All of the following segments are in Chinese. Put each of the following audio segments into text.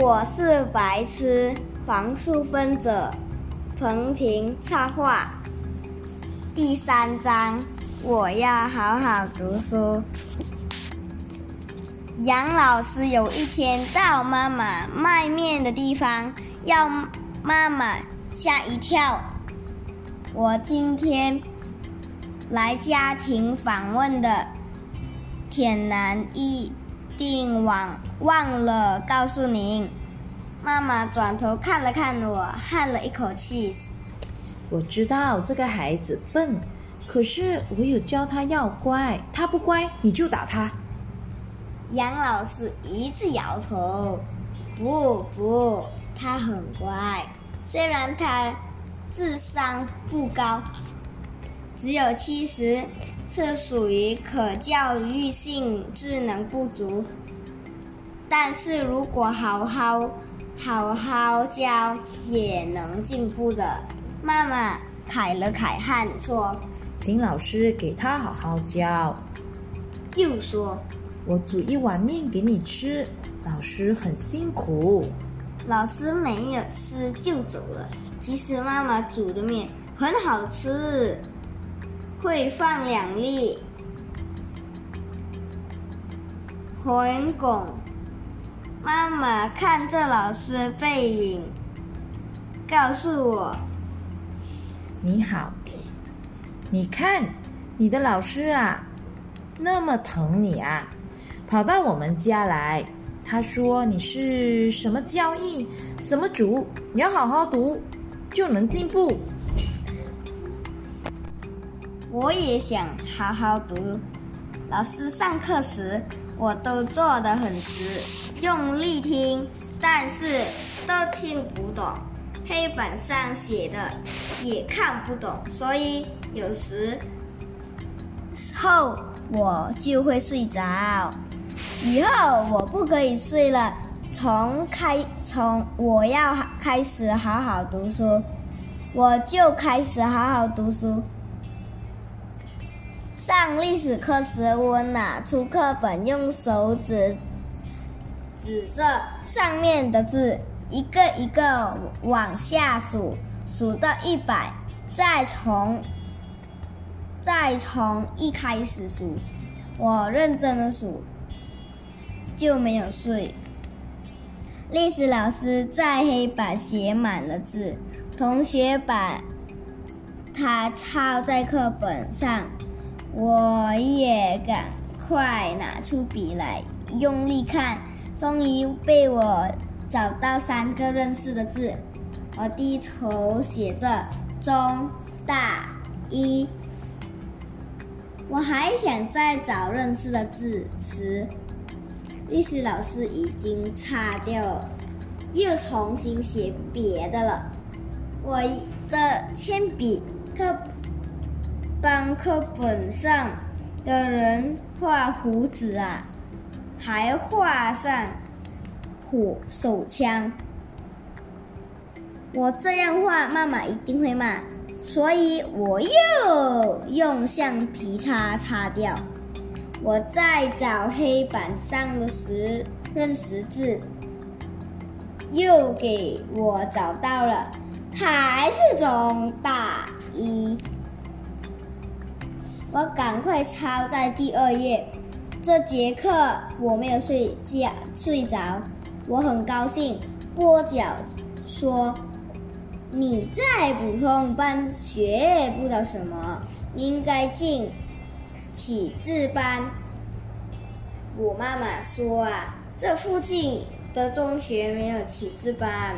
我是白痴。黄树分者，彭婷插画。第三章，我要好好读书。杨老师有一天到妈妈卖面的地方，要妈妈吓一跳。我今天来家庭访问的，铁男一定忘忘了告诉您。妈妈转头看了看我，叹了一口气。我知道这个孩子笨，可是我有教他要乖，他不乖你就打他。杨老师一直摇头，不不，他很乖，虽然他智商不高，只有七十，是属于可教育性智能不足，但是如果好好。好好教也能进步的。妈妈凯了揩汗说：“请老师给他好好教。”又说：“我煮一碗面给你吃，老师很辛苦。”老师没有吃就走了。其实妈妈煮的面很好吃，会放两粒黄巩。妈妈看着老师背影，告诉我：“你好，你看你的老师啊，那么疼你啊，跑到我们家来。他说你是什么交易，什么主，你要好好读，就能进步。”我也想好好读。老师上课时，我都坐得很直。用力听，但是都听不懂，黑板上写的也看不懂，所以有时后我就会睡着。以后我不可以睡了，从开从我要开始好好读书，我就开始好好读书。上历史课时，我拿出课本，用手指。指着上面的字，一个一个往下数，数到一百，再从再从一开始数。我认真的数，就没有睡。历史老师在黑板写满了字，同学把它抄在课本上，我也赶快拿出笔来，用力看。终于被我找到三个认识的字，我低头写着“中大一”。我还想再找认识的字时，历史老师已经擦掉了，又重新写别的了。我的铅笔课帮课本上的人画胡子啊！还画上火手枪，我这样画，妈妈一定会骂，所以我又用橡皮擦擦掉。我再找黑板上的识认识字，又给我找到了，还是中大一。我赶快抄在第二页。这节课我没有睡觉睡着，我很高兴。波角说：“你在普通班学不到什么，应该进启智班。”我妈妈说：“啊，这附近的中学没有启智班，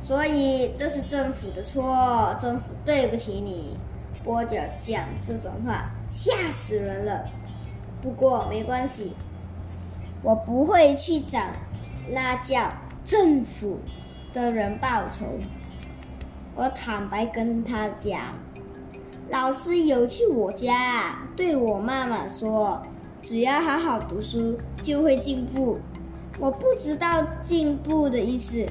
所以这是政府的错，政府对不起你。”波角讲这种话，吓死人了。不过没关系，我不会去找那叫政府的人报仇。我坦白跟他讲，老师有去我家，对我妈妈说，只要好好读书就会进步。我不知道进步的意思，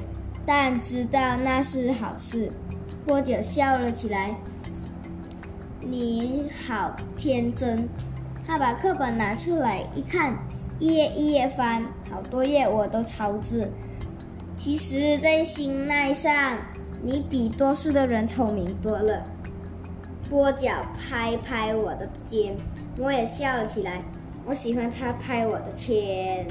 但知道那是好事。波姐笑了起来，你好天真。他把课本拿出来一看，一页一页翻，好多页我都抄字。其实，在心态上，你比多数的人聪明多了。波角拍拍我的肩，我也笑了起来。我喜欢他拍我的肩。